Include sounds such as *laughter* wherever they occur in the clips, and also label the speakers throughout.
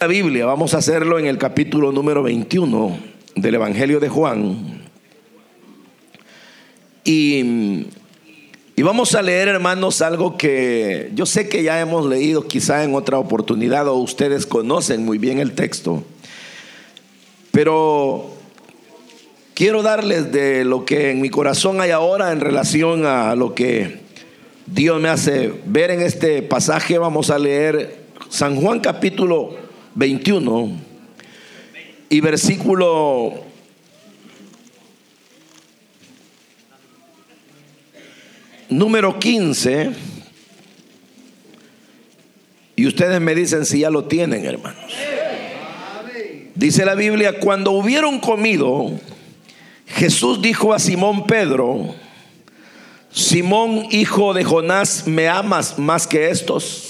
Speaker 1: la Biblia, vamos a hacerlo en el capítulo número 21 del Evangelio de Juan. Y, y, vamos a leer, hermanos, algo que yo sé que ya hemos leído quizá en otra oportunidad o ustedes conocen muy bien el texto. Pero quiero darles de lo que en mi corazón hay ahora en relación a lo que Dios me hace ver en este pasaje. Vamos a leer San Juan capítulo 21 y versículo número 15. Y ustedes me dicen si ya lo tienen, hermanos. Dice la Biblia, cuando hubieron comido, Jesús dijo a Simón Pedro, Simón, hijo de Jonás, ¿me amas más que estos?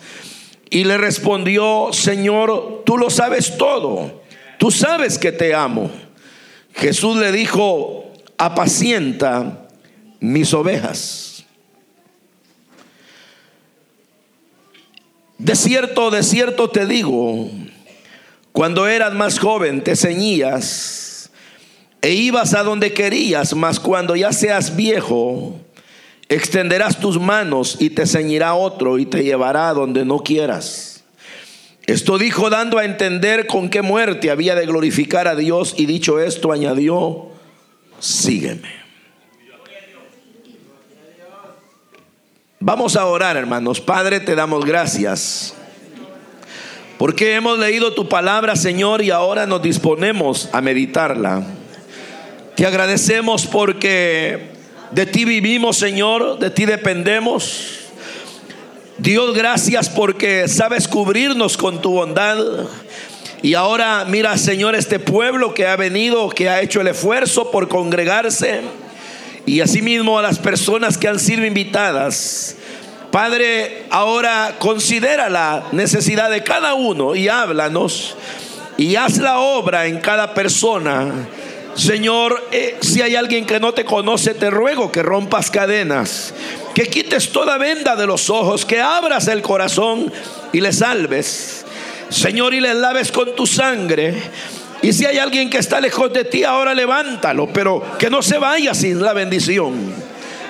Speaker 1: Y le respondió, Señor, tú lo sabes todo, tú sabes que te amo. Jesús le dijo, apacienta mis ovejas. De cierto, de cierto te digo, cuando eras más joven te ceñías e ibas a donde querías, mas cuando ya seas viejo, Extenderás tus manos y te ceñirá otro y te llevará donde no quieras. Esto dijo dando a entender con qué muerte había de glorificar a Dios y dicho esto añadió, sígueme. Vamos a orar, hermanos. Padre, te damos gracias. Porque hemos leído tu palabra, Señor, y ahora nos disponemos a meditarla. Te agradecemos porque de ti vivimos, Señor, de ti dependemos. Dios, gracias porque sabes cubrirnos con tu bondad. Y ahora mira, Señor, este pueblo que ha venido, que ha hecho el esfuerzo por congregarse. Y asimismo a las personas que han sido invitadas. Padre, ahora considera la necesidad de cada uno y háblanos. Y haz la obra en cada persona Señor, eh, si hay alguien que no te conoce, te ruego que rompas cadenas, que quites toda venda de los ojos, que abras el corazón y le salves. Señor, y le laves con tu sangre. Y si hay alguien que está lejos de ti, ahora levántalo, pero que no se vaya sin la bendición.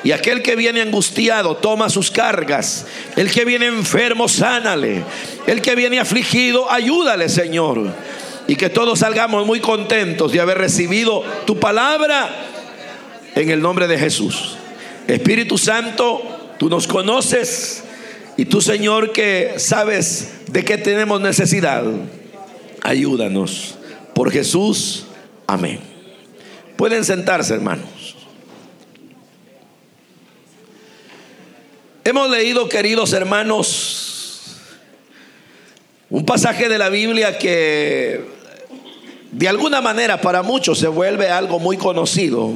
Speaker 1: Y aquel que viene angustiado, toma sus cargas. El que viene enfermo, sánale. El que viene afligido, ayúdale, Señor y que todos salgamos muy contentos de haber recibido tu palabra en el nombre de Jesús. Espíritu Santo, tú nos conoces y tú Señor que sabes de qué tenemos necesidad. Ayúdanos. Por Jesús. Amén. Pueden sentarse, hermanos. Hemos leído, queridos hermanos, un pasaje de la Biblia que de alguna manera para muchos se vuelve algo muy conocido.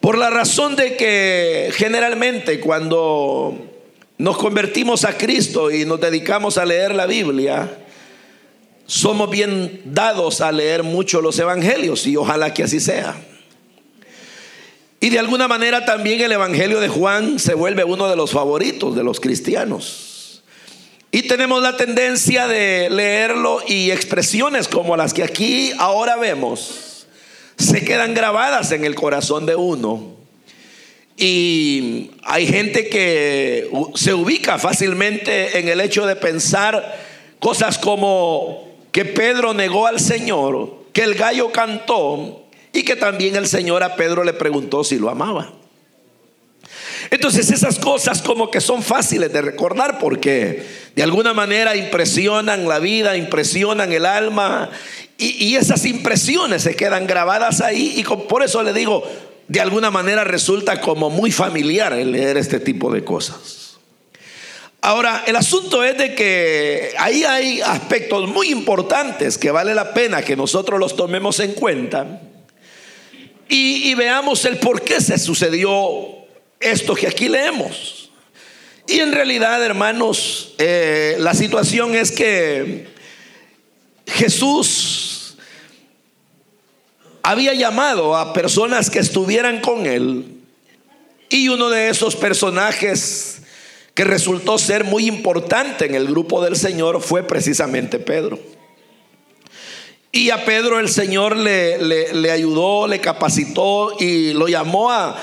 Speaker 1: Por la razón de que generalmente cuando nos convertimos a Cristo y nos dedicamos a leer la Biblia, somos bien dados a leer mucho los evangelios y ojalá que así sea. Y de alguna manera también el Evangelio de Juan se vuelve uno de los favoritos de los cristianos. Y tenemos la tendencia de leerlo y expresiones como las que aquí ahora vemos se quedan grabadas en el corazón de uno. Y hay gente que se ubica fácilmente en el hecho de pensar cosas como que Pedro negó al Señor, que el gallo cantó y que también el Señor a Pedro le preguntó si lo amaba. Entonces esas cosas como que son fáciles de recordar porque de alguna manera impresionan la vida, impresionan el alma y, esas impresiones se quedan grabadas ahí y por eso le digo, de alguna manera resulta como muy familiar el leer este tipo de cosas. Ahora, el asunto es de que ahí hay aspectos muy importantes que vale la pena que nosotros los tomemos en cuenta y, veamos el por qué se sucedió esto que aquí leemos. Y en realidad, hermanos, eh, la situación es que Jesús había llamado a personas que estuvieran con él y uno de esos personajes que resultó ser muy importante en el grupo del Señor fue precisamente Pedro. Y a Pedro el Señor le, le, ayudó, le capacitó y lo llamó a,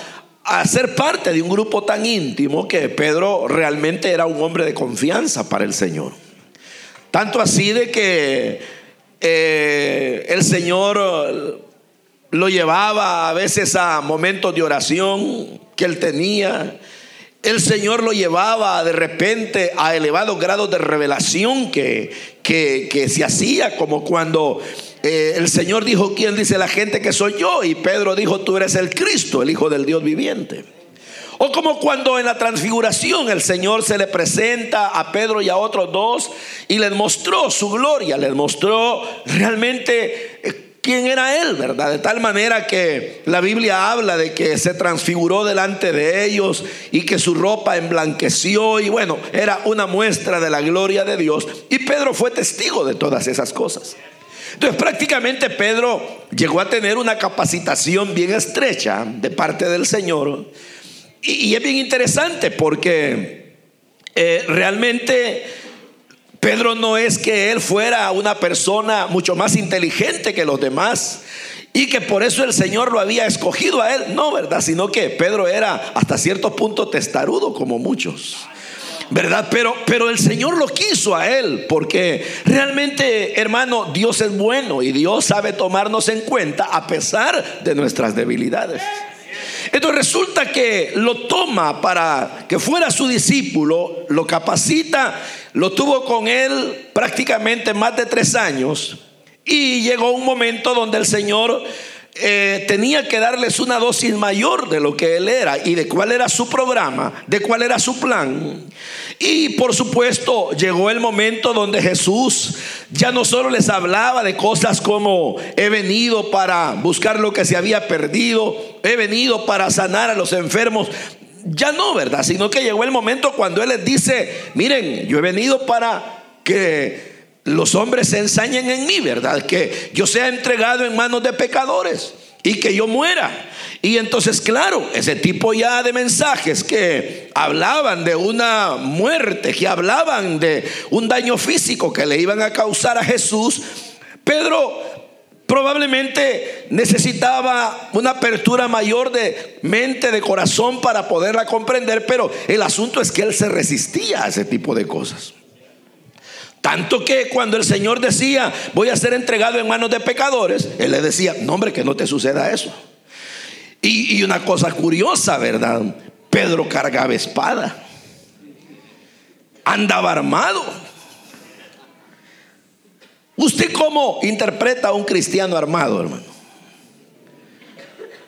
Speaker 1: a ser parte de un grupo tan íntimo que Pedro realmente era un hombre de confianza para el Señor. Tanto así de que eh, el Señor lo llevaba a veces a momentos de oración que él tenía el Señor lo llevaba de repente a elevados grados de revelación que, que, se hacía, como cuando eh, el Señor dijo, ¿quién dice la gente que soy yo? Y Pedro dijo, tú eres el Cristo, el Hijo del Dios viviente. O como cuando en la transfiguración el Señor se le presenta a Pedro y a otros dos y les mostró su gloria, les mostró realmente eh, quién era él, ¿verdad? De tal manera que la Biblia habla de que se transfiguró delante de ellos y que su ropa emblanqueció y bueno, era una muestra de la gloria de Dios. Y Pedro fue testigo de todas esas cosas. Entonces prácticamente Pedro llegó a tener una capacitación bien estrecha de parte del Señor. Y, es bien interesante porque eh, realmente Pedro no es que él fuera una persona mucho más inteligente que los demás y que por eso el Señor lo había escogido a él. No, ¿verdad? Sino que Pedro era hasta cierto punto testarudo como muchos. ¿Verdad? Pero, pero el Señor lo quiso a él porque realmente, hermano, Dios es bueno y Dios sabe tomarnos en cuenta a pesar de nuestras debilidades. Entonces resulta que lo toma para que fuera su discípulo, lo capacita lo tuvo con él prácticamente más de tres años y llegó un momento donde el Señor eh, tenía que darles una dosis mayor de lo que él era y de cuál era su programa, de cuál era su plan. Y por supuesto llegó el momento donde Jesús ya no solo les hablaba de cosas como he venido para buscar lo que se había perdido, he venido para sanar a los enfermos, ya no, ¿verdad? Sino que llegó el momento cuando Él les dice, miren, yo he venido para que los hombres se ensañen en mí, ¿verdad? Que yo sea entregado en manos de pecadores y que yo muera. Y entonces, claro, ese tipo ya de mensajes que hablaban de una muerte, que hablaban de un daño físico que le iban a causar a Jesús, Pedro Probablemente necesitaba una apertura mayor de mente, de corazón para poderla comprender, pero el asunto es que él se resistía a ese tipo de cosas. Tanto que cuando el Señor decía, voy a ser entregado en manos de pecadores, Él le decía, no hombre, que no te suceda eso. Y, y una cosa curiosa, ¿verdad? Pedro cargaba espada, andaba armado. ¿Usted cómo interpreta a un cristiano armado, hermano?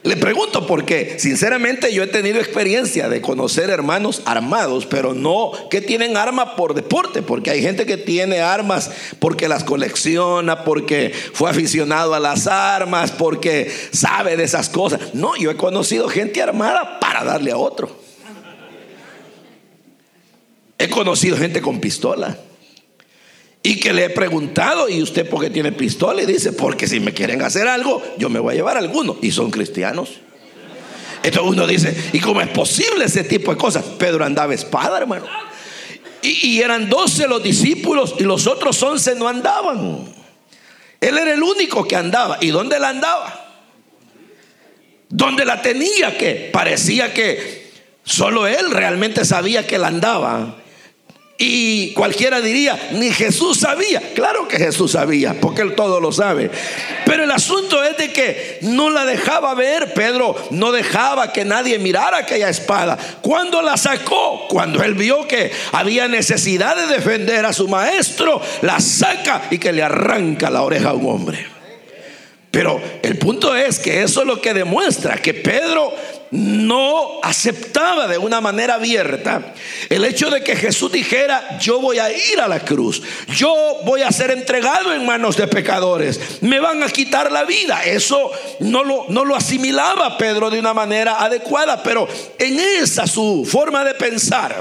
Speaker 1: Le pregunto porque, sinceramente, yo he tenido experiencia de conocer hermanos armados, pero no que tienen armas por deporte, porque hay gente que tiene armas porque las colecciona, porque fue aficionado a las armas, porque sabe de esas cosas. No, yo he conocido gente armada para darle a otro. He conocido gente con pistola. Y que le he preguntado, ¿y usted por qué tiene pistola? Y dice, porque si me quieren hacer algo, yo me voy a llevar a alguno. Y son cristianos. Entonces uno dice, ¿y cómo es posible ese tipo de cosas? Pedro andaba espada, hermano. Y, eran doce los discípulos y los otros once no andaban. Él era el único que andaba. ¿Y dónde la andaba? Donde la tenía que parecía que solo él realmente sabía que la andaba. Y cualquiera diría, ni Jesús sabía. Claro que Jesús sabía, porque él todo lo sabe. Pero el asunto es de que no la dejaba ver, Pedro no dejaba que nadie mirara aquella espada. Cuando la sacó, cuando él vio que había necesidad de defender a su maestro, la saca y que le arranca la oreja a un hombre. Pero el punto es que eso es lo que demuestra que Pedro no aceptaba de una manera abierta el hecho de que Jesús dijera, yo voy a ir a la cruz, yo voy a ser entregado en manos de pecadores, me van a quitar la vida. Eso no lo, no lo asimilaba Pedro de una manera adecuada, pero en esa su forma de pensar,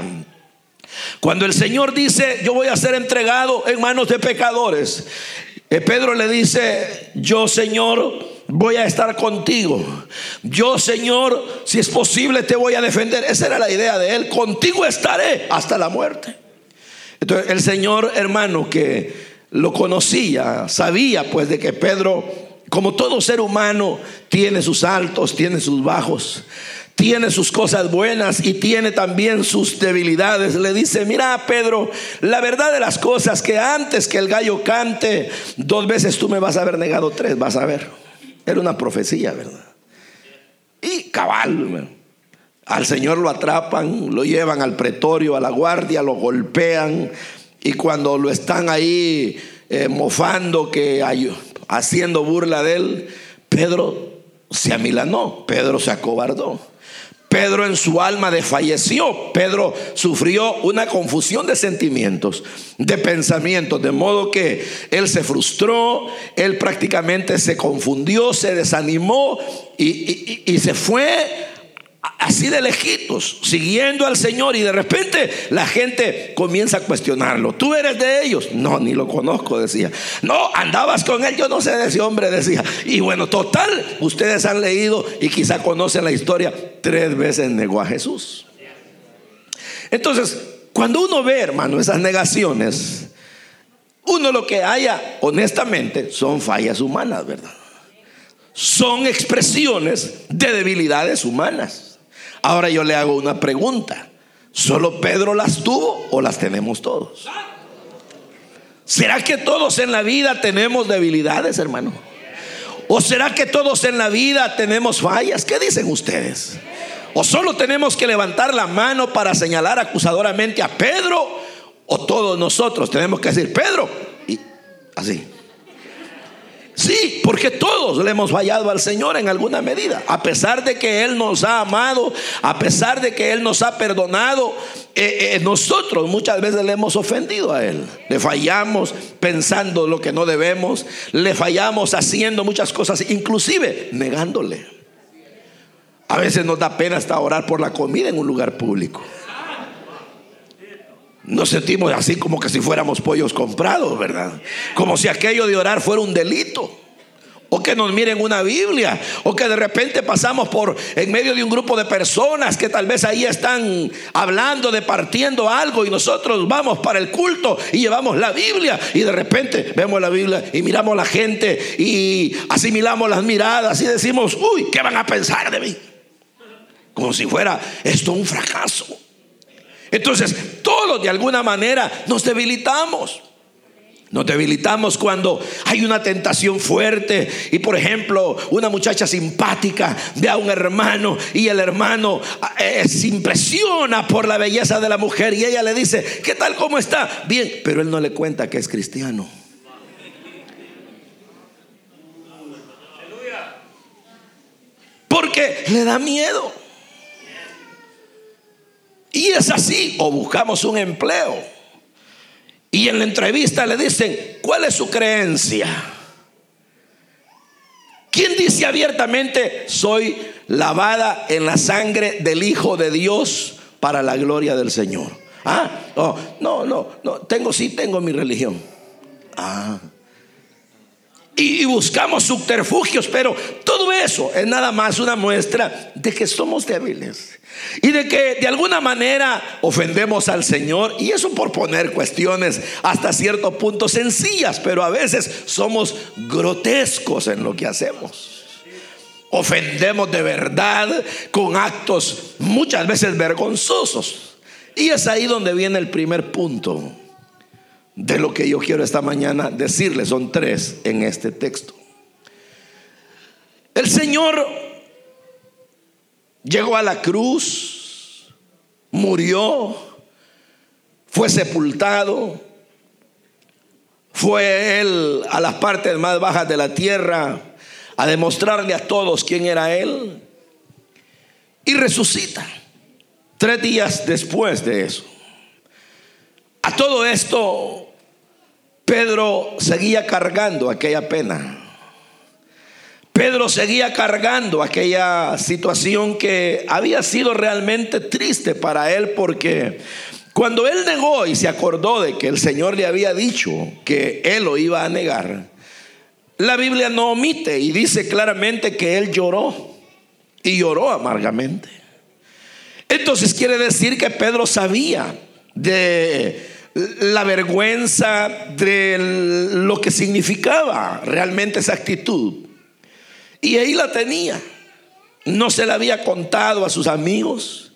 Speaker 1: cuando el Señor dice, yo voy a ser entregado en manos de pecadores, eh, Pedro le dice, yo Señor, voy a estar contigo. Yo, Señor, si es posible, te voy a defender. Esa era la idea de él. Contigo estaré hasta la muerte. Entonces, el Señor, hermano, que lo conocía, sabía pues de que Pedro, como todo ser humano, tiene sus altos, tiene sus bajos tiene sus cosas buenas y tiene también sus debilidades. Le dice, mira Pedro, la verdad de las cosas que antes que el gallo cante, dos veces tú me vas a haber negado tres, vas a ver. Era una profecía, ¿verdad? Y cabal, al Señor lo atrapan, lo llevan al pretorio, a la guardia, lo golpean y cuando lo están ahí eh, mofando, que haciendo burla de él, Pedro se amilanó, Pedro se acobardó. Pedro en su alma desfalleció. Pedro sufrió una confusión de sentimientos, de pensamientos, de modo que él se frustró, él prácticamente se confundió, se desanimó y, y se fue así de lejitos, siguiendo al Señor y de repente la gente comienza a cuestionarlo. ¿Tú eres de ellos? No, ni lo conozco, decía. No, andabas con él, yo no sé de ese hombre, decía. Y bueno, total, ustedes han leído y quizá conocen la historia, tres veces negó a Jesús. Entonces, cuando uno ve, hermano, esas negaciones, uno lo que haya, honestamente, son fallas humanas, ¿verdad? Son expresiones de debilidades humanas. Ahora yo le hago una pregunta. ¿Solo Pedro las tuvo o las tenemos todos? ¿Será que todos en la vida tenemos debilidades, hermano? ¿O será que todos en la vida tenemos fallas? ¿Qué dicen ustedes? ¿O solo tenemos que levantar la mano para señalar acusadoramente a Pedro? ¿O todos nosotros tenemos que decir, Pedro? Y así. Sí, porque todos le hemos fallado al Señor en alguna medida. A pesar de que Él nos ha amado, a pesar de que Él nos ha perdonado, eh, eh, nosotros muchas veces le hemos ofendido a Él. Le fallamos pensando lo que no debemos, le fallamos haciendo muchas cosas, inclusive negándole. A veces nos da pena hasta orar por la comida en un lugar público. Nos sentimos así como que si fuéramos pollos comprados, ¿verdad? Como si aquello de orar fuera un delito. O que nos miren una Biblia. O que de repente pasamos por en medio de un grupo de personas que tal vez ahí están hablando, departiendo algo. Y nosotros vamos para el culto y llevamos la Biblia. Y de repente vemos la Biblia y miramos a la gente y asimilamos las miradas y decimos, uy, ¿qué van a pensar de mí? Como si fuera esto un fracaso. Entonces, todos de alguna manera nos debilitamos. Nos debilitamos cuando hay una tentación fuerte y por ejemplo una muchacha simpática ve a un hermano y el hermano eh, se impresiona por la belleza de la mujer y ella le dice, ¿qué tal? ¿Cómo está? Bien, pero él no le cuenta que es cristiano. Porque le da miedo. Y es así, o buscamos un empleo. Y en la entrevista le dicen, ¿cuál es su creencia? ¿Quién dice abiertamente, soy lavada en la sangre del Hijo de Dios para la gloria del Señor? Ah, no, no, no, tengo, sí tengo mi religión. Ah. Y, buscamos subterfugios, pero todo eso es nada más una muestra de que somos débiles y de que de alguna manera ofendemos al Señor. Y eso por poner cuestiones hasta cierto punto sencillas, pero a veces somos grotescos en lo que hacemos. Ofendemos de verdad con actos muchas veces vergonzosos. Y es ahí donde viene el primer punto de lo que yo quiero esta mañana decirles. Son tres en este texto. El Señor llegó a la cruz, murió, fue sepultado, fue él a las partes más bajas de la tierra a demostrarle a todos quién era él. y resucita. Tres días después de eso. A todo esto, Pedro seguía cargando aquella pena. Pedro seguía cargando aquella situación que había sido realmente triste para él porque cuando él negó y se acordó de que el Señor le había dicho que él lo iba a negar, la Biblia no omite y dice claramente que él lloró y lloró amargamente. Entonces quiere decir que Pedro sabía de la vergüenza, de lo que significaba realmente esa actitud. Y ahí la tenía. No se la había contado a sus amigos.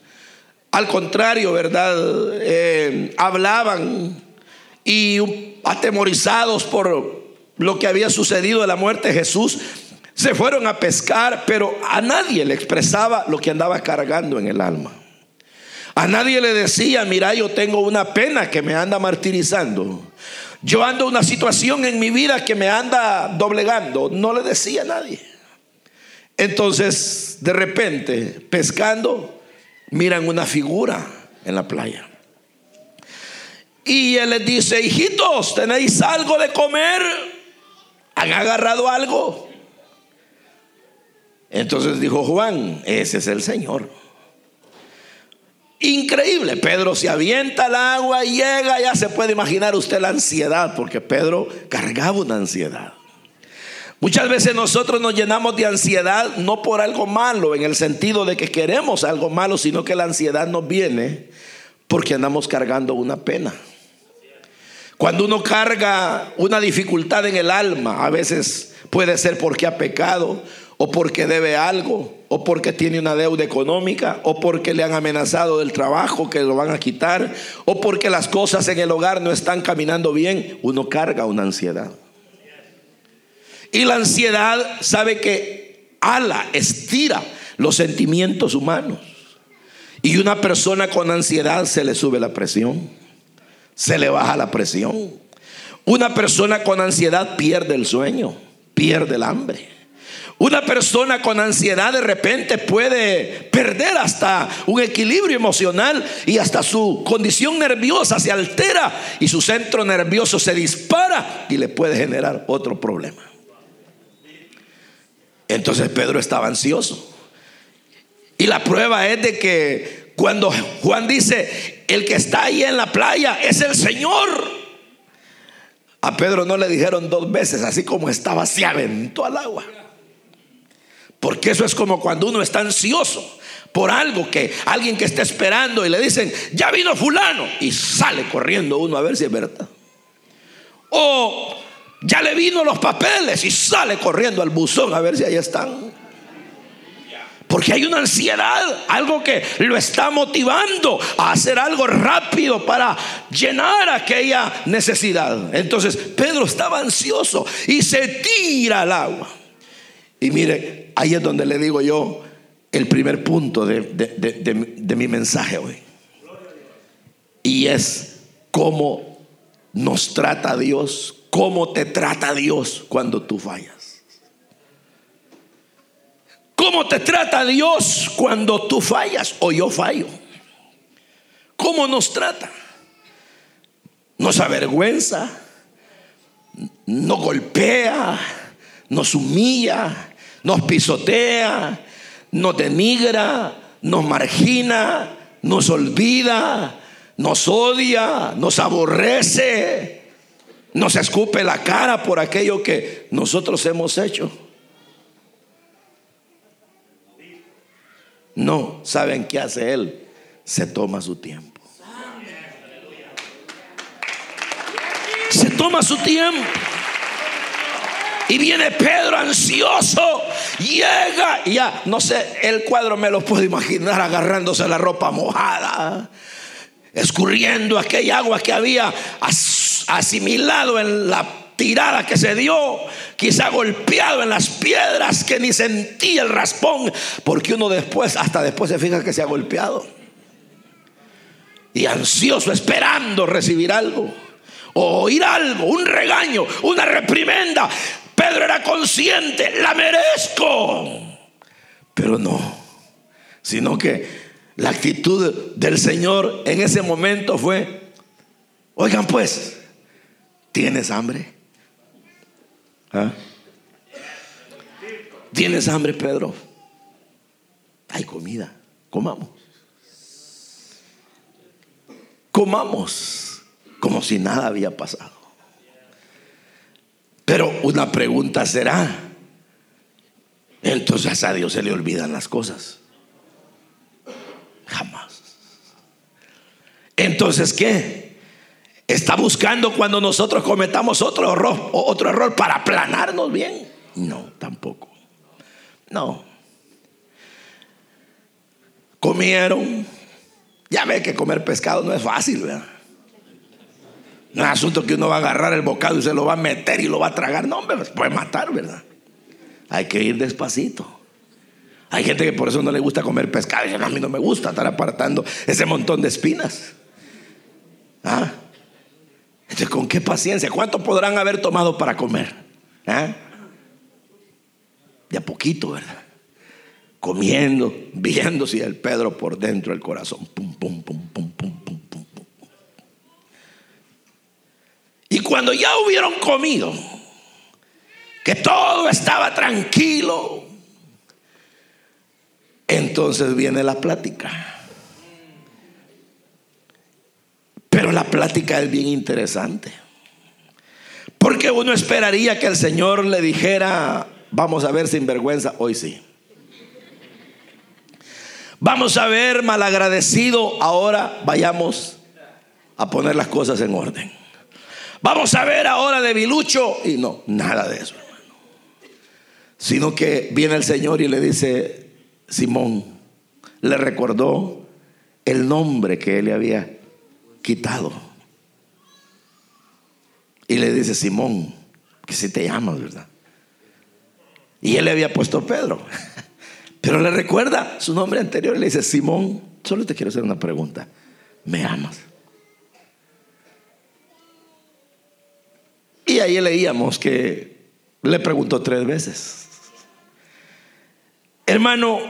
Speaker 1: Al contrario, ¿verdad? Eh, hablaban y atemorizados por lo que había sucedido de la muerte de Jesús, se fueron a pescar, pero a nadie le expresaba lo que andaba cargando en el alma. A nadie le decía, mira, yo tengo una pena que me anda martirizando. Yo ando una situación en mi vida que me anda doblegando. No le decía a nadie. Entonces, de repente, pescando, miran una figura en la playa. Y él les dice, hijitos, ¿tenéis algo de comer? ¿Han agarrado algo? Entonces dijo Juan, ese es el Señor. Increíble, Pedro se avienta al agua y llega, ya se puede imaginar usted la ansiedad, porque Pedro cargaba una ansiedad. Muchas veces nosotros nos llenamos de ansiedad no por algo malo, en el sentido de que queremos algo malo, sino que la ansiedad nos viene porque andamos cargando una pena. Cuando uno carga una dificultad en el alma, a veces puede ser porque ha pecado o porque debe algo, o porque tiene una deuda económica, o porque le han amenazado del trabajo que lo van a quitar, o porque las cosas en el hogar no están caminando bien, uno carga una ansiedad. Y la ansiedad sabe que ala, estira los sentimientos humanos. Y una persona con ansiedad se le sube la presión, se le baja la presión. Una persona con ansiedad pierde el sueño, pierde el hambre. Una persona con ansiedad de repente puede perder hasta un equilibrio emocional y hasta su condición nerviosa se altera y su centro nervioso se dispara y le puede generar otro problema. Entonces Pedro estaba ansioso. Y la prueba es de que cuando Juan dice, el que está ahí en la playa es el Señor. A Pedro no le dijeron dos veces, así como estaba, se aventó al agua. Porque eso es como cuando uno está ansioso por algo que alguien que está esperando y le dicen, ya vino fulano, y sale corriendo uno a ver si es verdad. O ya le vino los papeles y sale corriendo al buzón a ver si ahí están. Porque hay una ansiedad, algo que lo está motivando a hacer algo rápido para llenar aquella necesidad. Entonces Pedro estaba ansioso y se tira al agua. Y mire, ahí es donde le digo yo el primer punto de, mi mensaje hoy. Y es cómo nos trata Dios, cómo te trata Dios cuando tú fallas. ¿Cómo te trata Dios cuando tú fallas o yo fallo? ¿Cómo nos trata? Nos avergüenza, nos golpea, nos humilla, nos pisotea, nos denigra, nos margina, nos olvida, nos odia, nos aborrece, nos escupe la cara por aquello que nosotros hemos hecho. No, ¿saben qué hace Él? Se toma su tiempo. Se toma su tiempo. Y viene Pedro ansioso, llega y ya, no sé, el cuadro me lo puedo imaginar agarrándose la ropa mojada, escurriendo aquella agua que había asimilado en la tirada que se dio, quizá golpeado en las piedras que ni sentía el raspón, porque uno después, hasta después se fija que se ha golpeado. Y ansioso, esperando recibir algo, o oír algo, un regaño, una reprimenda. Pedro era consciente, la merezco. Pero no, sino que la actitud del Señor en ese momento fue, oigan pues, ¿tienes hambre? ¿Ah? ¿Tienes hambre, Pedro? Hay comida, comamos. Comamos como si nada había pasado. Pero una pregunta será, entonces a Dios se le olvidan las cosas. Jamás. Entonces, ¿qué? ¿Está buscando cuando nosotros cometamos otro error, otro error para aplanarnos bien? No, tampoco. No. Comieron. Ya ve que comer pescado no es fácil, ¿verdad? No es asunto que uno va a agarrar el bocado y se lo va a meter y lo va a tragar. No, hombre, puede matar, ¿verdad? Hay que ir despacito. Hay gente que por eso no le gusta comer pescado. Y dice, a mí no me gusta estar apartando ese montón de espinas. ¿Ah? Entonces, ¿con qué paciencia? ¿Cuánto podrán haber tomado para comer? ¿Ah? De a poquito, ¿verdad? Comiendo, viendo si el Pedro por dentro del corazón. Pum, pum, pum, pum, pum. Y cuando ya hubieron comido, que todo estaba tranquilo, entonces viene la plática. Pero la plática es bien interesante. Porque uno esperaría que el Señor le dijera, vamos a ver sin vergüenza, hoy sí. Vamos a ver malagradecido, ahora vayamos a poner las cosas en orden. Vamos a ver ahora de Bilucho y no, nada de eso, hermano. Sino que viene el Señor y le dice, Simón le recordó el nombre que él le había quitado. Y le dice, Simón, que si te llamas, ¿verdad? Y él le había puesto Pedro. *laughs* Pero le recuerda su nombre anterior y le dice, Simón, solo te quiero hacer una pregunta. ¿Me amas? Y ahí leíamos que le preguntó tres veces. Hermano,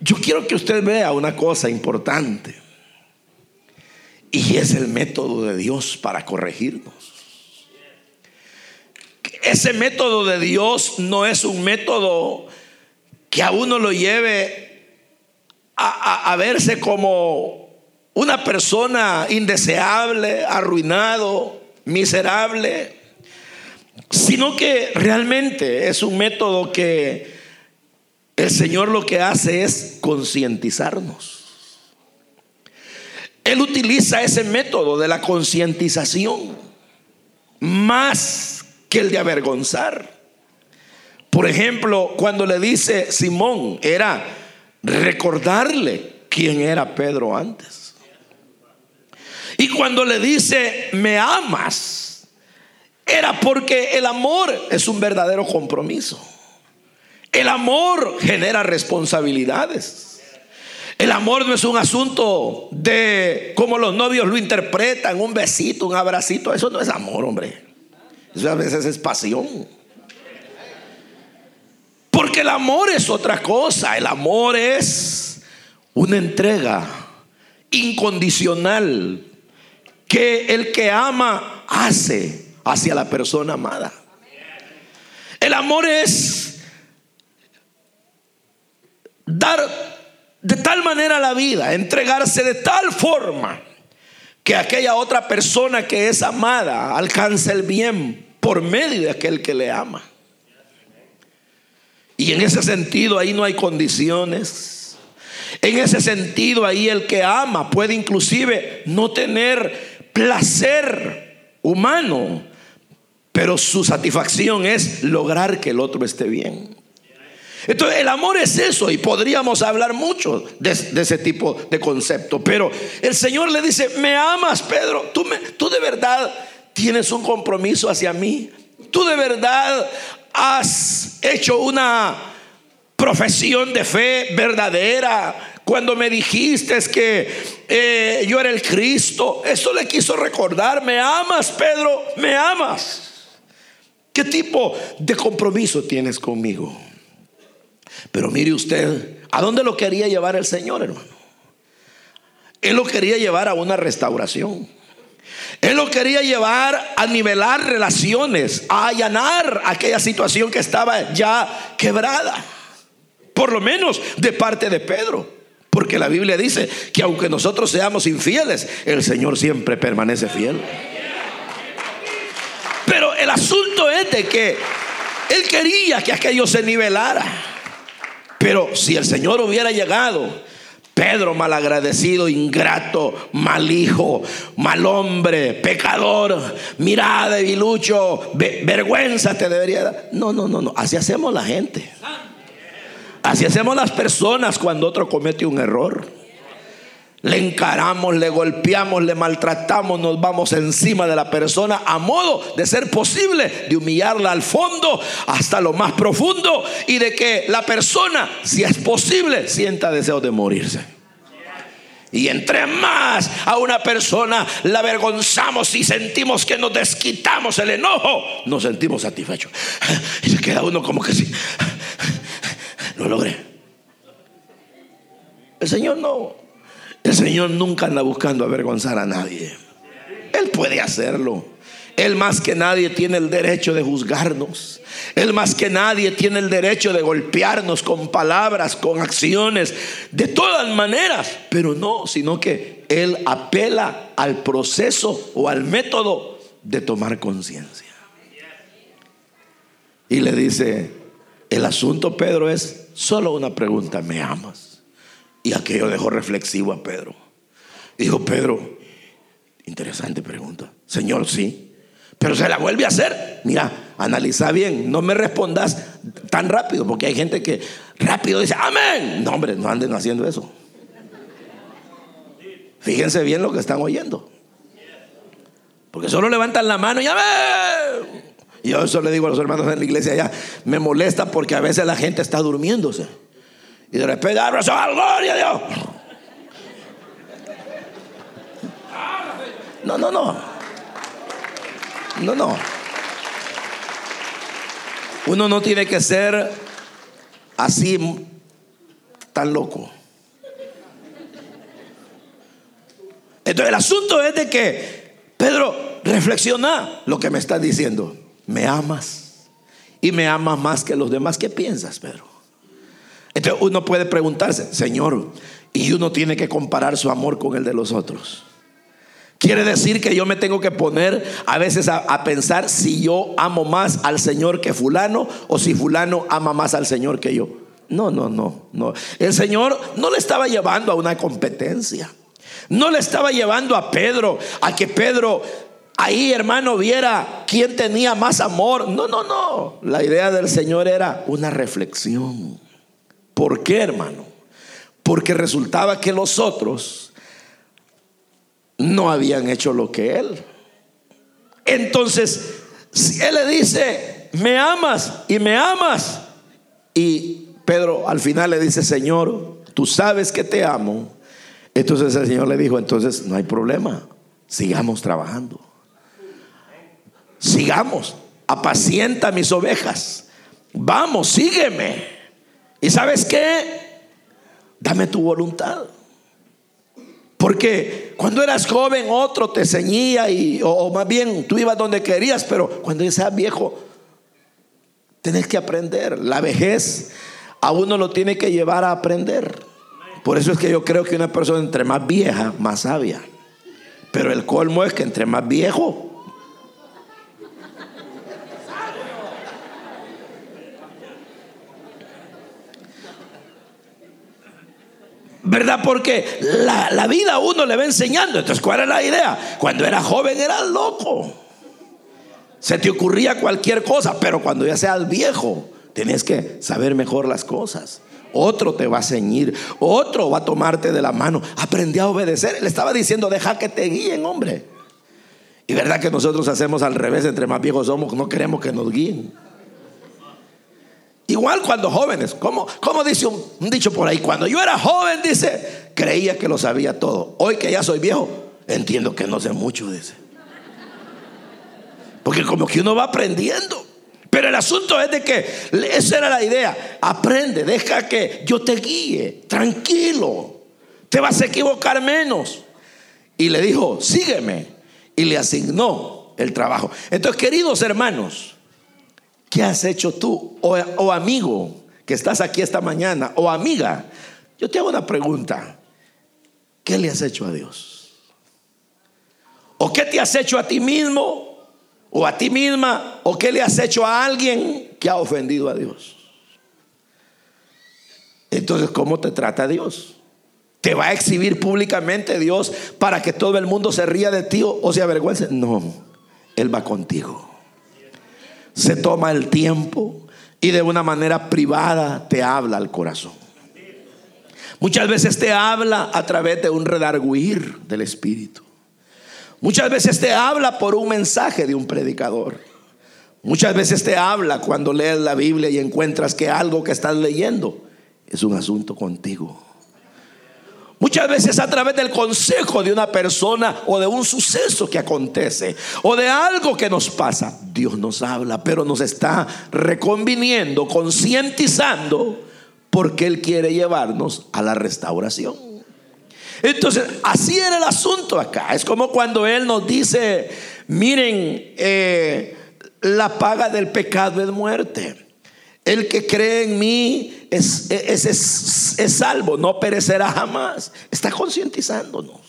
Speaker 1: yo quiero que usted vea una cosa importante. Y es el método de Dios para corregirnos. Ese método de Dios no es un método que a uno lo lleve a, verse como una persona indeseable, arruinado, miserable, sino que realmente es un método que el Señor lo que hace es concientizarnos. Él utiliza ese método de la concientización más que el de avergonzar. Por ejemplo, cuando le dice Simón, era recordarle quién era Pedro antes. Y cuando le dice, me amas, era porque el amor es un verdadero compromiso. El amor genera responsabilidades. El amor no es un asunto de como los novios lo interpretan, un besito, un abracito. Eso no es amor, hombre. Eso a veces es pasión. Porque el amor es otra cosa. El amor es una entrega incondicional que el que ama hace hacia la persona amada. El amor es dar de tal manera la vida, entregarse de tal forma que aquella otra persona que es amada alcance el bien por medio de aquel que le ama. Y en ese sentido ahí no hay condiciones. En ese sentido ahí el que ama puede inclusive no tener placer humano, pero su satisfacción es lograr que el otro esté bien. Entonces el amor es eso y podríamos hablar mucho de, ese tipo de concepto. Pero el Señor le dice, me amas Pedro, tú, de verdad tienes un compromiso hacia mí. Tú de verdad has hecho una profesión de fe verdadera. Cuando me dijiste que eh, yo era el Cristo, eso le quiso recordar, me amas Pedro, me amas. ¿Qué tipo de compromiso tienes conmigo? Pero mire usted, ¿a dónde lo quería llevar el Señor, hermano? Él lo quería llevar a una restauración. Él lo quería llevar a nivelar relaciones, a allanar aquella situación que estaba ya quebrada. Por lo menos de parte de Pedro. Porque la Biblia dice que aunque nosotros seamos infieles, el Señor siempre permanece fiel. Pero el asunto es de que Él quería que aquello se nivelara. Pero si el Señor hubiera llegado Pedro malagradecido, ingrato, mal hijo, mal hombre, pecador, mirada debilucho, vergüenza te debería dar. No, no, no, no. Así hacemos la gente. Así hacemos las personas cuando otro comete un error. Le encaramos, le golpeamos, le maltratamos, nos vamos encima de la persona a modo de ser posible de humillarla al fondo hasta lo más profundo y de que la persona, si es posible, sienta deseo de morirse. Y entre más a una persona la avergonzamos y sentimos que nos desquitamos el enojo, nos sentimos satisfechos. Y se queda uno como que sí, lo logré. El Señor no, el Señor nunca anda buscando avergonzar a nadie. Él puede hacerlo. Él más que nadie tiene el derecho de juzgarnos. Él más que nadie tiene el derecho de golpearnos con palabras, con acciones, de todas maneras. Pero no, sino que Él apela al proceso o al método de tomar conciencia. Y le dice, el asunto, Pedro, es solo una pregunta, ¿me amas? Y aquello dejó reflexivo a Pedro. Dijo Pedro, interesante pregunta. Señor, sí. Pero se la vuelve a hacer. Mira, analiza bien. No me respondas tan rápido, porque hay gente que rápido dice, amén. No, hombre, no anden haciendo eso. Fíjense bien lo que están oyendo. Porque solo levantan la mano y amén. Yo eso le digo a los hermanos en la iglesia ya, me molesta porque a veces la gente está durmiéndose. Y de repente, abrazo al gloria a Dios. No, no, no. No, no. Uno no tiene que ser así tan loco. Entonces el asunto es de que, Pedro, reflexiona lo que me estás diciendo. Me amas y me amas más que los demás. ¿Qué piensas, Pedro? Entonces uno puede preguntarse, Señor, y uno tiene que comparar su amor con el de los otros. Quiere decir que yo me tengo que poner a veces a, pensar si yo amo más al Señor que fulano o si fulano ama más al Señor que yo. No, no, no, no. El Señor no le estaba llevando a una competencia. No le estaba llevando a Pedro a que Pedro ahí, hermano, viera quién tenía más amor. No, no, no. La idea del Señor era una reflexión. ¿Por qué, hermano? Porque resultaba que los otros no habían hecho lo que él. Entonces, si él le dice, me amas y me amas, y Pedro al final le dice, Señor, tú sabes que te amo. Entonces el Señor le dijo, entonces no hay problema, sigamos trabajando. Sigamos, apacienta mis ovejas. Vamos, sígueme. ¿Y sabes qué? Dame tu voluntad. Porque cuando eras joven otro te ceñía y, o, más bien tú ibas donde querías, pero cuando ya seas viejo, tenés que aprender. La vejez a uno lo tiene que llevar a aprender. Por eso es que yo creo que una persona entre más vieja, más sabia. Pero el colmo es que entre más viejo, ¿Verdad? Porque la, vida a uno le va enseñando. Entonces, ¿cuál es la idea? Cuando era joven eras loco. Se te ocurría cualquier cosa, pero cuando ya seas viejo, tenés que saber mejor las cosas. Otro te va a ceñir, otro va a tomarte de la mano. Aprendí a obedecer. Le estaba diciendo, deja que te guíen, hombre. Y verdad que nosotros hacemos al revés, entre más viejos somos, no queremos que nos guíen. Igual cuando jóvenes, como, como dice un, dicho por ahí, cuando yo era joven, dice, creía que lo sabía todo. Hoy que ya soy viejo, entiendo que no sé mucho, dice. Porque como que uno va aprendiendo. Pero el asunto es de que esa era la idea. Aprende, deja que yo te guíe, tranquilo. Te vas a equivocar menos. Y le dijo, sígueme. Y le asignó el trabajo. Entonces, queridos hermanos, ¿qué has hecho tú? O, amigo que estás aquí esta mañana, o amiga, yo te hago una pregunta. ¿Qué le has hecho a Dios? ¿O qué te has hecho a ti mismo? o a ti misma o qué le has hecho a alguien que ha ofendido a Dios. Entonces, ¿cómo te trata Dios? ¿Te va a exhibir públicamente Dios para que todo el mundo se ría de ti o se avergüence? No, Él va contigo. Se toma el tiempo y de una manera privada te habla al corazón. Muchas veces te habla a través de un redarguir del Espíritu. Muchas veces te habla por un mensaje de un predicador. Muchas veces te habla cuando lees la Biblia y encuentras que algo que estás leyendo es un asunto contigo. Muchas veces a través del consejo de una persona o de un suceso que acontece o de algo que nos pasa, Dios nos habla, pero nos está reconviniendo, concientizando, porque Él quiere llevarnos a la restauración. Entonces, así era el asunto acá. Es como cuando Él nos dice, miren, eh, la paga del pecado es muerte. El que cree en mí es, es, salvo, no perecerá jamás. Está concientizándonos.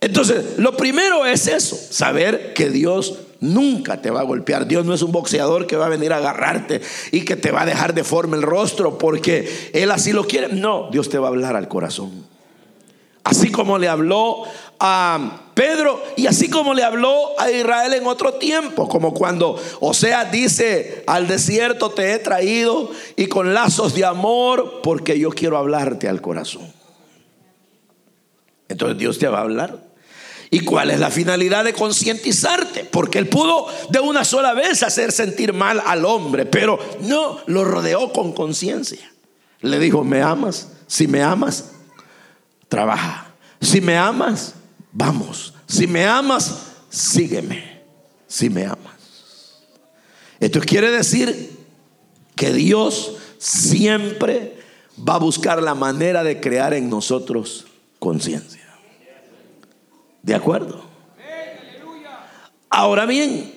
Speaker 1: Entonces, lo primero es eso, saber que Dios nunca te va a golpear. Dios no es un boxeador que va a venir a agarrarte y que te va a dejar deforme el rostro porque Él así lo quiere. No, Dios te va a hablar al corazón. Así como le habló a Pedro y así como le habló a Israel en otro tiempo, como cuando Osea dice, al desierto te he traído y con lazos de amor porque yo quiero hablarte al corazón. Entonces Dios te va a hablar. ¿Y cuál es la finalidad de concientizarte? Porque Él pudo de una sola vez hacer sentir mal al hombre, pero no, lo rodeó con conciencia. Le dijo, ¿me amas? Si me amas, trabaja. Si me amas, vamos. Si me amas, sígueme. Si me amas. Esto quiere decir que Dios siempre va a buscar la manera de crear en nosotros conciencia. ¿De acuerdo? Ahora bien,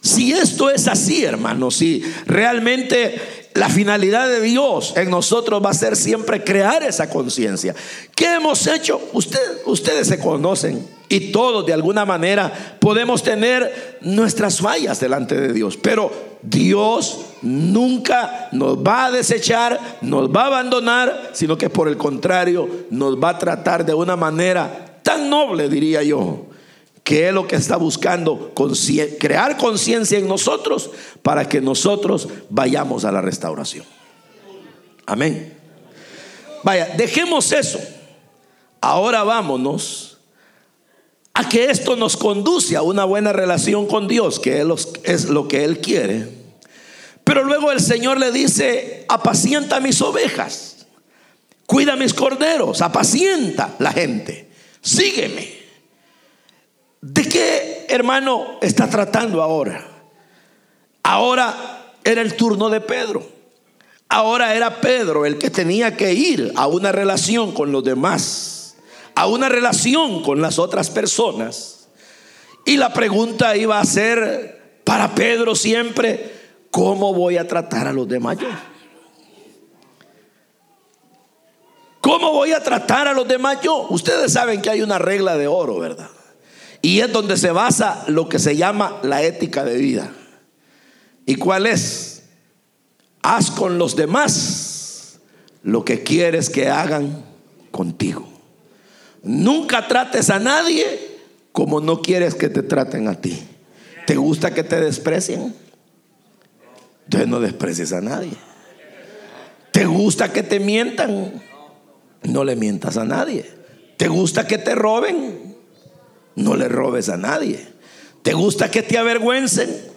Speaker 1: si esto es así, hermanos, si realmente la finalidad de Dios en nosotros va a ser siempre crear esa conciencia. ¿Qué hemos hecho? ustedes se conocen y todos de alguna manera podemos tener nuestras fallas delante de Dios. Pero Dios nunca nos va a desechar, nos va a abandonar, sino que por el contrario nos va a tratar de una manera tan noble, diría yo, que es lo que está buscando, crear conciencia en nosotros para que nosotros vayamos a la restauración. Amén. Vaya, dejemos eso. Ahora vámonos a que esto nos conduce a una buena relación con Dios, que es lo que Él quiere. Pero luego el Señor le dice, apacienta mis ovejas, cuida mis corderos, apacienta la gente, sígueme. ¿De qué hermano está tratando ahora? Ahora era el turno de Pedro. Ahora era Pedro el que tenía que ir a una relación con los demás, a una relación con las otras personas. Y la pregunta iba a ser para Pedro siempre, ¿cómo voy a tratar a los demás yo? ¿Cómo voy a tratar a los demás yo? Ustedes saben que hay una regla de oro, ¿verdad? Y es donde se basa lo que se llama la ética de vida. ¿Y cuál es? Haz con los demás lo que quieres que hagan contigo. Nunca trates a nadie como no quieres que te traten a ti. ¿Te gusta que te desprecien? Entonces no desprecies a nadie. ¿Te gusta que te mientan? No le mientas a nadie. ¿Te gusta que te roben? No le robes a nadie. ¿Te gusta que te avergüencen?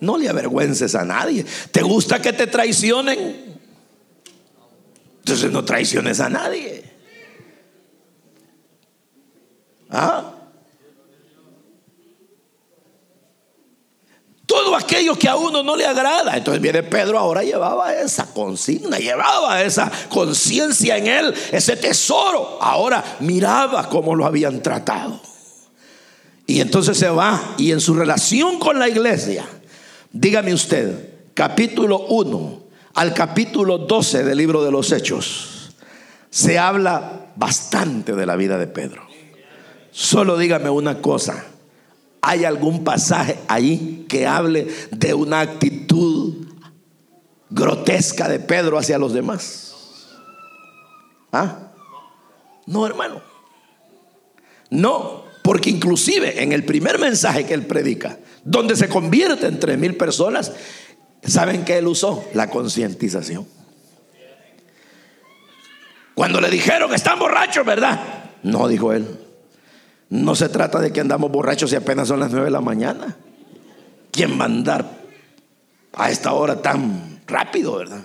Speaker 1: No le avergüences a nadie. ¿Te gusta que te traicionen? Entonces no traiciones a nadie. ¿Ah? todo aquello que a uno no le agrada. Entonces viene Pedro, ahora llevaba esa consigna, llevaba esa conciencia en él, ese tesoro. Ahora miraba cómo lo habían tratado. Y entonces se va y en su relación con la iglesia, dígame usted, capítulo 1 al capítulo 12 del libro de los Hechos, se habla bastante de la vida de Pedro. Solo dígame una cosa, ¿hay algún pasaje ahí que hable de una actitud grotesca de Pedro hacia los demás? ¿Ah? No, hermano. No, porque inclusive en el primer mensaje que él predica, donde se convierte en tres mil personas, ¿saben qué él usó? La concientización. Cuando le dijeron, están borrachos, ¿verdad? No, dijo él. No se trata de que andamos borrachos y apenas son las nueve de la mañana. ¿Quién va a andar a esta hora tan rápido, verdad?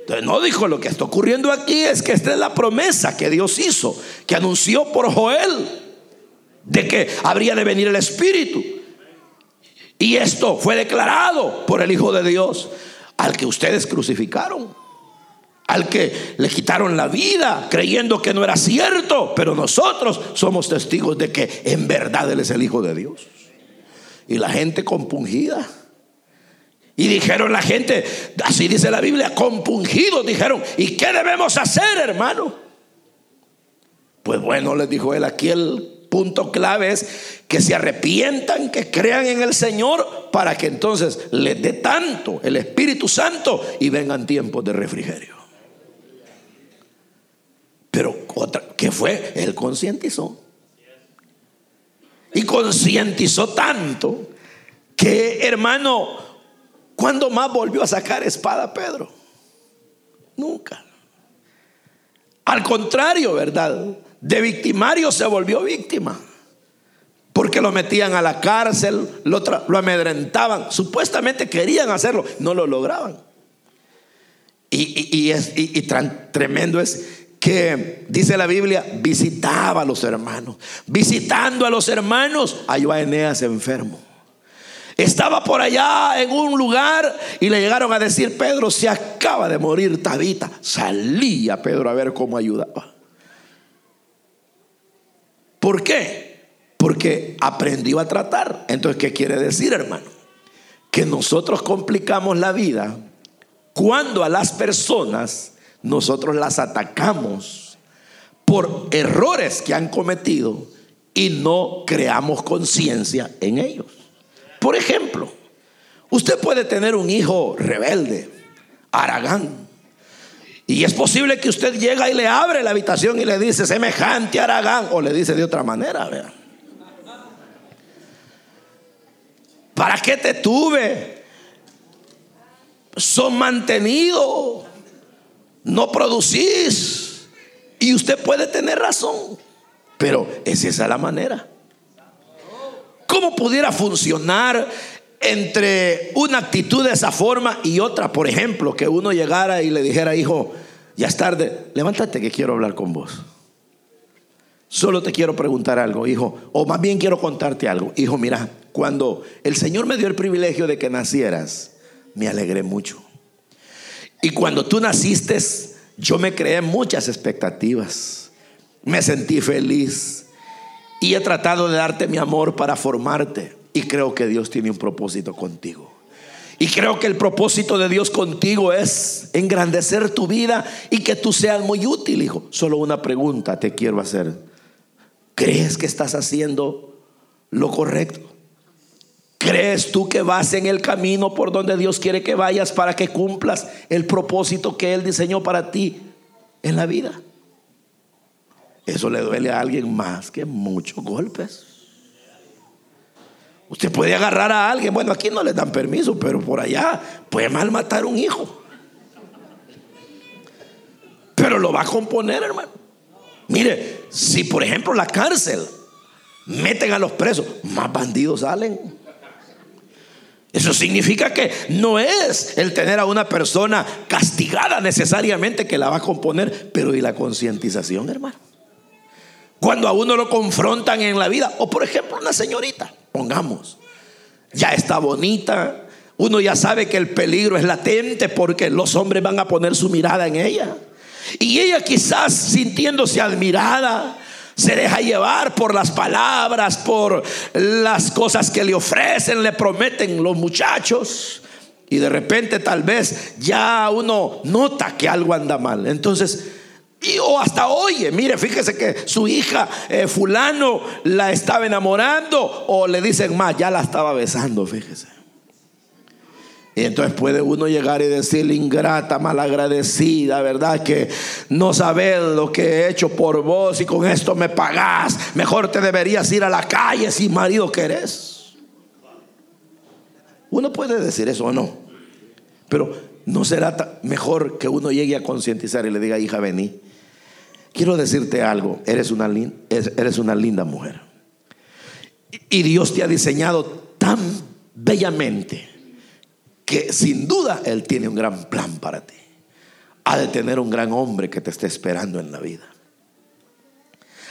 Speaker 1: Entonces no dijo lo que está ocurriendo aquí es que esta es la promesa que Dios hizo, que anunció por Joel de que habría de venir el Espíritu. Y esto fue declarado por el Hijo de Dios, al que ustedes crucificaron, al que le quitaron la vida creyendo que no era cierto, pero nosotros somos testigos de que en verdad Él es el Hijo de Dios. Y la gente compungida. Y dijeron la gente, así dice la Biblia, compungidos, dijeron, ¿y qué debemos hacer, hermano? Pues bueno, les dijo él, aquí el punto clave es que se arrepientan, que crean en el Señor para que entonces les dé tanto el Espíritu Santo y vengan tiempos de refrigerio. Pero otra, ¿qué fue? Él concientizó. Y concientizó tanto que, hermano, ¿cuándo más volvió a sacar espada Pedro? Nunca. Al contrario, ¿verdad? De victimario se volvió víctima. Porque lo metían a la cárcel, lo, amedrentaban. Supuestamente querían hacerlo, no lo lograban. Y, es, y tremendo es que dice la Biblia, visitaba a los hermanos. Visitando a los hermanos, halló a Eneas enfermo. Estaba por allá en un lugar y le llegaron a decir, Pedro, se acaba de morir Tabita. Salía Pedro a ver cómo ayudaba. ¿Por qué? Porque aprendió a tratar. Entonces, ¿qué quiere decir, hermano? Que nosotros complicamos la vida cuando a las personas nosotros las atacamos por errores que han cometido y no creamos conciencia en ellos. Por ejemplo, usted puede tener un hijo rebelde, aragán, y es posible que usted llega y le abre la habitación y le dice semejante Aragán o le dice de otra manera, vean. ¿Para qué te tuve? Son mantenidos, no producís. Y usted puede tener razón, pero es esa la manera. ¿Cómo pudiera funcionar entre una actitud de esa forma y otra, por ejemplo, que uno llegara y le dijera, hijo, ya es tarde, levántate que quiero hablar con vos. Solo te quiero preguntar algo, hijo, o más bien quiero contarte algo. Hijo, mira, cuando el Señor me dio el privilegio de que nacieras, me alegré mucho. Y cuando tú naciste, yo me creé muchas expectativas. Me sentí feliz y he tratado de darte mi amor para formarte. Y creo que Dios tiene un propósito contigo. Y creo que el propósito de Dios contigo es engrandecer tu vida y que tú seas muy útil, hijo. Solo una pregunta te quiero hacer. ¿Crees que estás haciendo lo correcto? ¿Crees tú que vas en el camino por donde Dios quiere que vayas para que cumplas el propósito que Él diseñó para ti en la vida? Eso le duele a alguien más que muchos golpes. Usted puede agarrar a alguien, bueno, aquí no le dan permiso, pero por allá puede mal matar un hijo. Pero lo va a componer, hermano. Mire, si por ejemplo la cárcel meten a los presos, más bandidos salen. Eso significa que no es el tener a una persona castigada necesariamente que la va a componer, pero y la concientización, hermano. Cuando a uno lo confrontan en la vida, o por ejemplo una señorita, pongamos, ya está bonita. Uno ya sabe que el peligro es latente porque los hombres van a poner su mirada en ella. Y ella quizás sintiéndose admirada, se deja llevar por las palabras, por las cosas que le ofrecen, le prometen los muchachos. Y de repente tal vez ya uno nota que algo anda mal. Entonces, y, o hasta oye, mire, fíjese que su hija eh, fulano la estaba enamorando o le dicen más, ya la estaba besando, fíjese. Y entonces puede uno llegar y decirle ingrata, malagradecida, ¿verdad? Que no sabes lo que he hecho por vos y con esto me pagás. Mejor te deberías ir a la calle si marido que eres. Uno puede decir eso o no. Pero no será mejor que uno llegue a concientizar y le diga, hija, vení. Quiero decirte algo, eres una, eres una linda mujer. Y Dios te ha diseñado tan bellamente que sin duda Él tiene un gran plan para ti. Ha de tener un gran hombre que te esté esperando en la vida.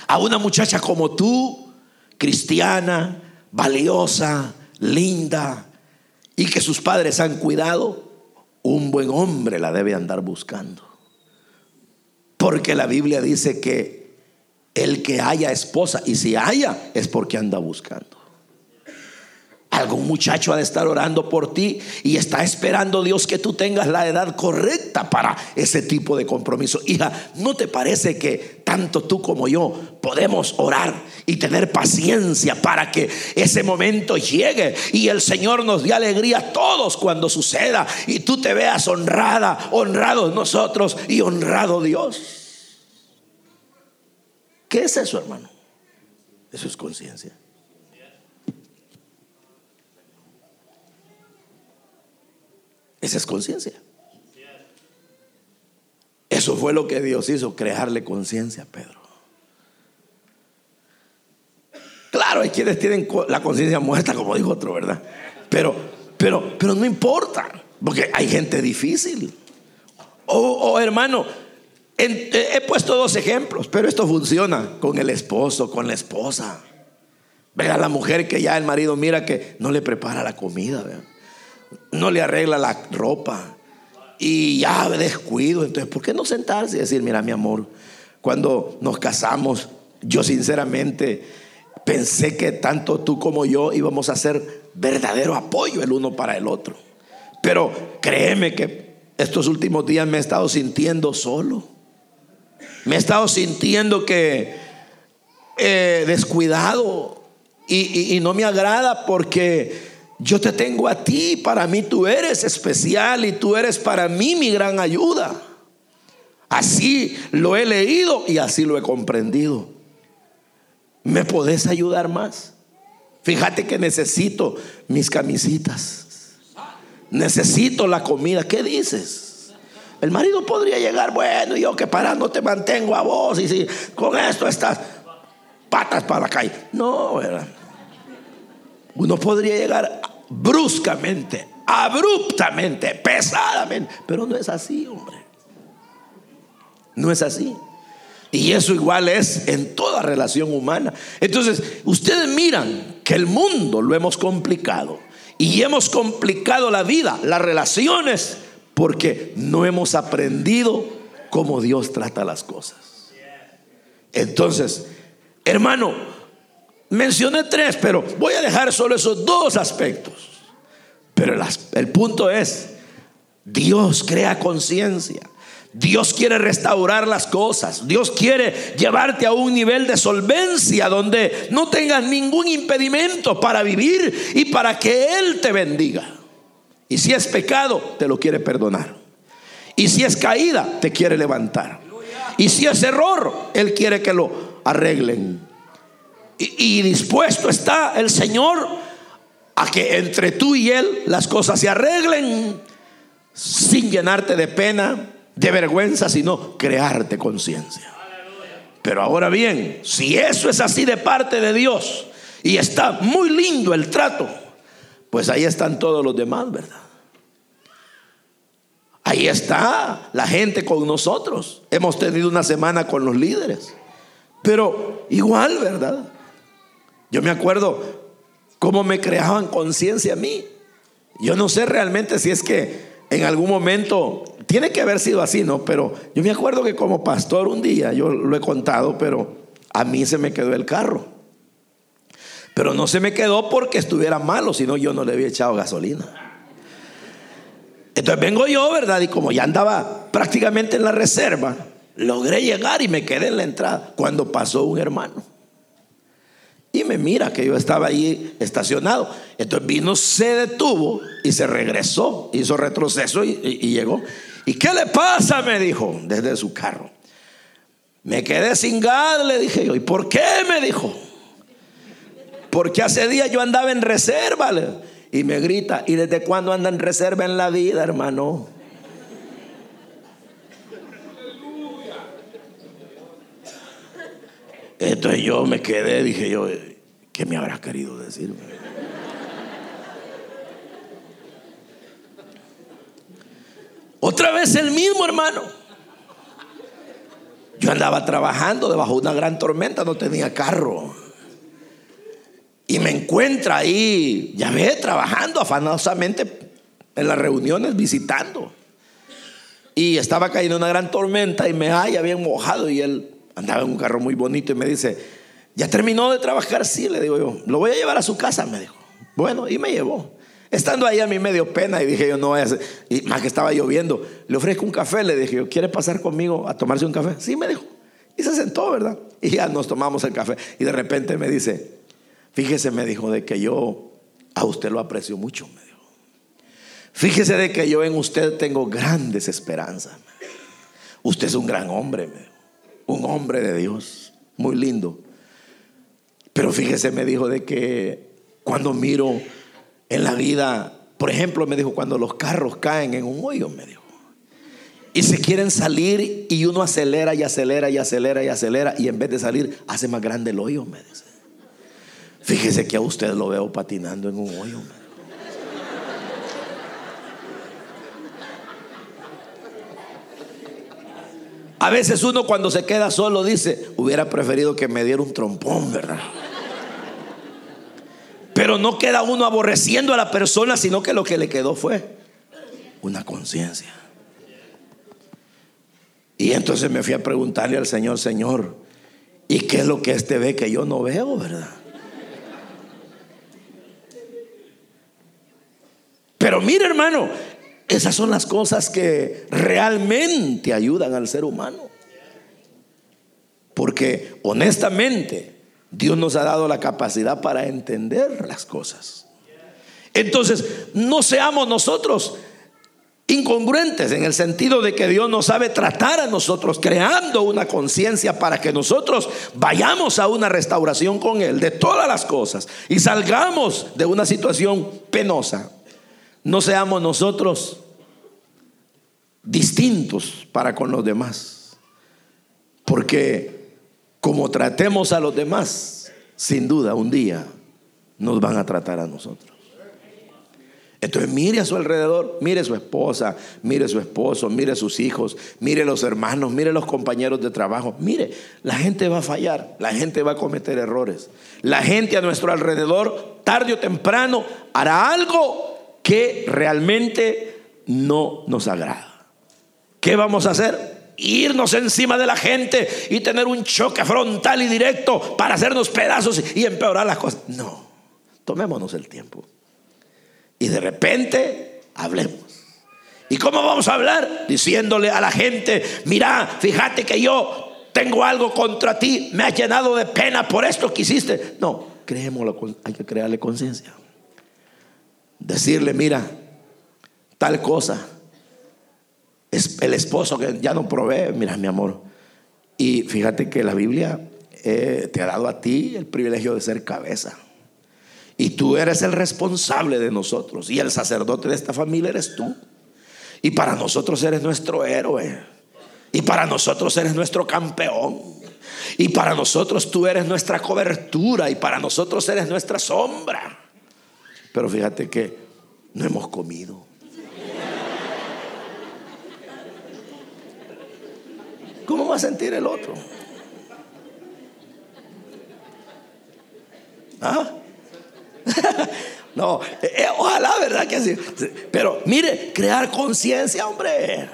Speaker 1: A una muchacha como tú, cristiana, valiosa, linda, y que sus padres han cuidado, un buen hombre la debe andar buscando. Porque la Biblia dice que el que haya esposa, y si haya, es porque anda buscando. Algún muchacho ha de estar orando por ti y está esperando Dios que tú tengas la edad correcta para ese tipo de compromiso. Hija, ¿no te parece que tanto tú como yo podemos orar y tener paciencia para que ese momento llegue y el Señor nos dé alegría a todos cuando suceda y tú te veas honrada, honrados nosotros y honrado Dios? ¿Qué es eso, hermano? Eso es conciencia. Esa es conciencia. Eso fue lo que Dios hizo, crearle conciencia a Pedro. Claro, hay quienes tienen la conciencia muerta, como dijo otro, ¿verdad? Pero, pero, pero no importa, porque hay gente difícil. O, hermano, he puesto dos ejemplos, pero esto funciona con el esposo, con la esposa. Vea la mujer que ya el marido mira que no le prepara la comida, no le arregla la ropa y ya descuido. Entonces, ¿por qué no sentarse y decir, mira, mi amor, cuando nos casamos, yo sinceramente pensé que tanto tú como yo íbamos a ser verdadero apoyo el uno para el otro. Pero créeme que estos últimos días me he estado sintiendo solo. Me he estado sintiendo que eh, descuidado y no me agrada porque yo te tengo a ti, para mí tú eres especial y tú eres para mí mi gran ayuda. Así lo he leído y así lo he comprendido. ¿Me podés ayudar más? Fíjate que necesito mis camisitas. Necesito la comida. ¿Qué dices? El marido podría llegar, bueno, yo que para no te mantengo a vos y si con esto estás patas para la calle. No, ¿verdad? Uno podría llegar bruscamente, abruptamente, pesadamente, pero no es así, hombre. No es así. Y eso igual es en toda relación humana. Entonces, ustedes miran que el mundo lo hemos complicado y hemos complicado la vida, las relaciones, porque no hemos aprendido cómo Dios trata las cosas. Entonces, hermano, Mencioné tres, pero voy a dejar solo esos dos aspectos. Pero el punto es, Dios crea conciencia. Dios quiere restaurar las cosas. Dios quiere llevarte a un nivel de solvencia donde no tengas ningún impedimento para vivir y para que Él te bendiga. Y si es pecado, te lo quiere perdonar. Y si es caída, te quiere levantar. Y si es error, Él quiere que lo arreglen. Y, dispuesto está el Señor a que entre tú y Él las cosas se arreglen sin llenarte de pena, de vergüenza, sino crearte conciencia. Pero ahora bien, si eso es así de parte de Dios y está muy lindo el trato, pues ahí están todos los demás, ¿verdad? Ahí está la gente con nosotros. Hemos tenido una semana con los líderes. Pero igual, ¿verdad? Yo me acuerdo cómo me creaban conciencia a mí. Yo no sé realmente si es que en algún momento, tiene que haber sido así, ¿no? Pero yo me acuerdo que como pastor un día, yo lo he contado, pero a mí se me quedó el carro. Pero no se me quedó porque estuviera malo, sino yo no le había echado gasolina. Entonces vengo yo, ¿verdad? Y como ya andaba prácticamente en la reserva, logré llegar y me quedé en la entrada cuando pasó un hermano. Y me mira que yo estaba ahí estacionado. Entonces vino, se detuvo y se regresó, hizo retroceso y, llegó. ¿Y qué le pasa? Me dijo desde su carro. Me quedé sin gas, le dije yo. ¿Y por qué? Me dijo. Porque hace días yo andaba en reserva. Y me grita, ¿y desde cuándo anda en reserva en la vida, hermano? Entonces yo me quedé, dije yo, ¿qué me habrá querido decir? Otra vez el mismo hermano. Yo andaba trabajando debajo de una gran tormenta, no tenía carro. Y me encuentra ahí, ya ve, trabajando afanosamente en las reuniones, visitando. Y estaba cayendo una gran tormenta y me haya bien mojado y él andaba en un carro muy bonito y me dice, ¿ya terminó de trabajar? Sí, le digo yo, lo voy a llevar a su casa, me dijo. Bueno, y me llevó. Estando ahí a mí me dio pena y dije yo, no hacer. Y más que estaba lloviendo, le ofrezco un café, le dije yo, ¿quiere pasar conmigo a tomarse un café? Sí, me dijo. Y se sentó, ¿verdad? Y ya nos tomamos el café. Y de repente me dice, fíjese, me dijo, de que yo a usted lo aprecio mucho, me dijo. Fíjese de que yo en usted tengo grandes esperanzas. Usted es un gran hombre, me dijo un hombre de Dios, muy lindo. Pero fíjese, me dijo de que cuando miro en la vida, por ejemplo, me dijo, cuando los carros caen en un hoyo, me dijo, y se quieren salir y uno acelera y acelera y acelera y acelera y en vez de salir hace más grande el hoyo, me dice. Fíjese que a usted lo veo patinando en un hoyo. A veces uno cuando se queda solo dice, hubiera preferido que me diera un trompón, ¿verdad? Pero no queda uno aborreciendo a la persona, sino que lo que le quedó fue una conciencia. Y entonces me fui a preguntarle al Señor, Señor, ¿y qué es lo que este ve que yo no veo, verdad? Pero mire, hermano, esas son las cosas que realmente ayudan al ser humano. Porque honestamente Dios nos ha dado la capacidad para entender las cosas. Entonces, no seamos nosotros incongruentes en el sentido de que Dios nos sabe tratar a nosotros, creando una conciencia para que nosotros vayamos a una restauración con Él de todas las cosas y salgamos de una situación penosa no seamos nosotros distintos para con los demás. Porque como tratemos a los demás, sin duda un día nos van a tratar a nosotros. Entonces mire a su alrededor, mire su esposa, mire su esposo, mire sus hijos, mire los hermanos, mire los compañeros de trabajo. Mire, la gente va a fallar, la gente va a cometer errores. La gente a nuestro alrededor, tarde o temprano, hará algo que realmente no nos agrada. ¿Qué vamos a hacer? Irnos encima de la gente y tener un choque frontal y directo para hacernos pedazos y empeorar las cosas. No, tomémonos el tiempo. Y de repente hablemos. ¿Y cómo vamos a hablar? Diciéndole a la gente, mira, fíjate que yo tengo algo contra ti, me ha llenado de pena por esto que hiciste. No, creémoslo, hay que crearle conciencia decirle, mira, tal cosa. Es el esposo que ya no provee, mira mi amor. Y fíjate que la Biblia eh, te ha dado a ti el privilegio de ser cabeza. Y tú eres el responsable de nosotros. Y el sacerdote de esta familia eres tú. Y para nosotros eres nuestro héroe. Y para nosotros eres nuestro campeón. Y para nosotros tú eres nuestra cobertura. Y para nosotros eres nuestra sombra. Pero fíjate que no hemos comido. ¿Cómo va a sentir el otro? ¿Ah? *laughs* No, eh, eh, ojalá, ¿verdad? Que sí. Pero mire, crear conciencia, hombre.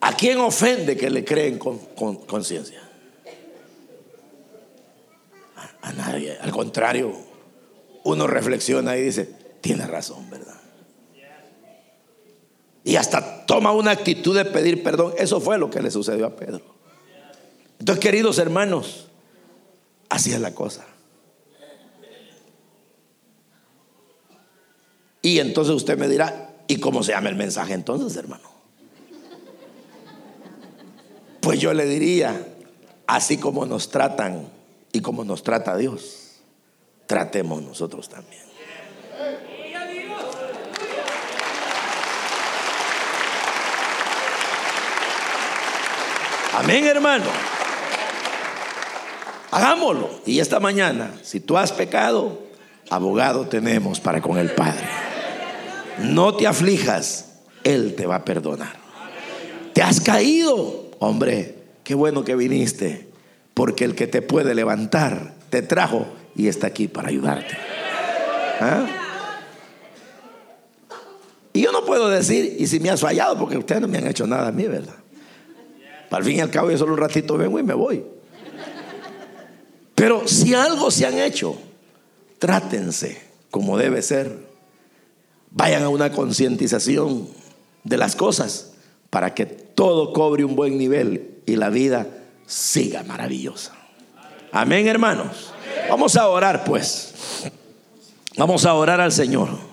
Speaker 1: ¿A quién ofende que le creen con conciencia? a Al contrario, uno reflexiona y dice, tiene razón, ¿verdad? Y hasta toma una actitud de pedir perdón. Eso fue lo que le sucedió a Pedro. Entonces, queridos hermanos, así es la cosa. Y entonces usted me dirá, ¿y cómo se llama el mensaje entonces, hermano? Pues yo le diría, así como nos tratan y como nos trata Dios, tratemos nosotros también. Amén, hermano. Hagámoslo. Y esta mañana, si tú has pecado, abogado tenemos para con el Padre. No te aflijas, Él te va a perdonar. Te has caído, hombre, qué bueno que viniste porque el que te puede levantar te trajo y está aquí para ayudarte. ¿Ah? Y yo no puedo decir, y si me has fallado, porque ustedes no me han hecho nada a mí, ¿verdad? Al fin y al cabo, yo solo un ratito vengo y me voy. Pero si algo se han hecho, trátense como debe ser. Vayan a una concientización de las cosas para que todo cobre un buen nivel y la vida siga maravillosa. Amén, hermanos. Vamos a orar pues. Vamos a orar al Señor.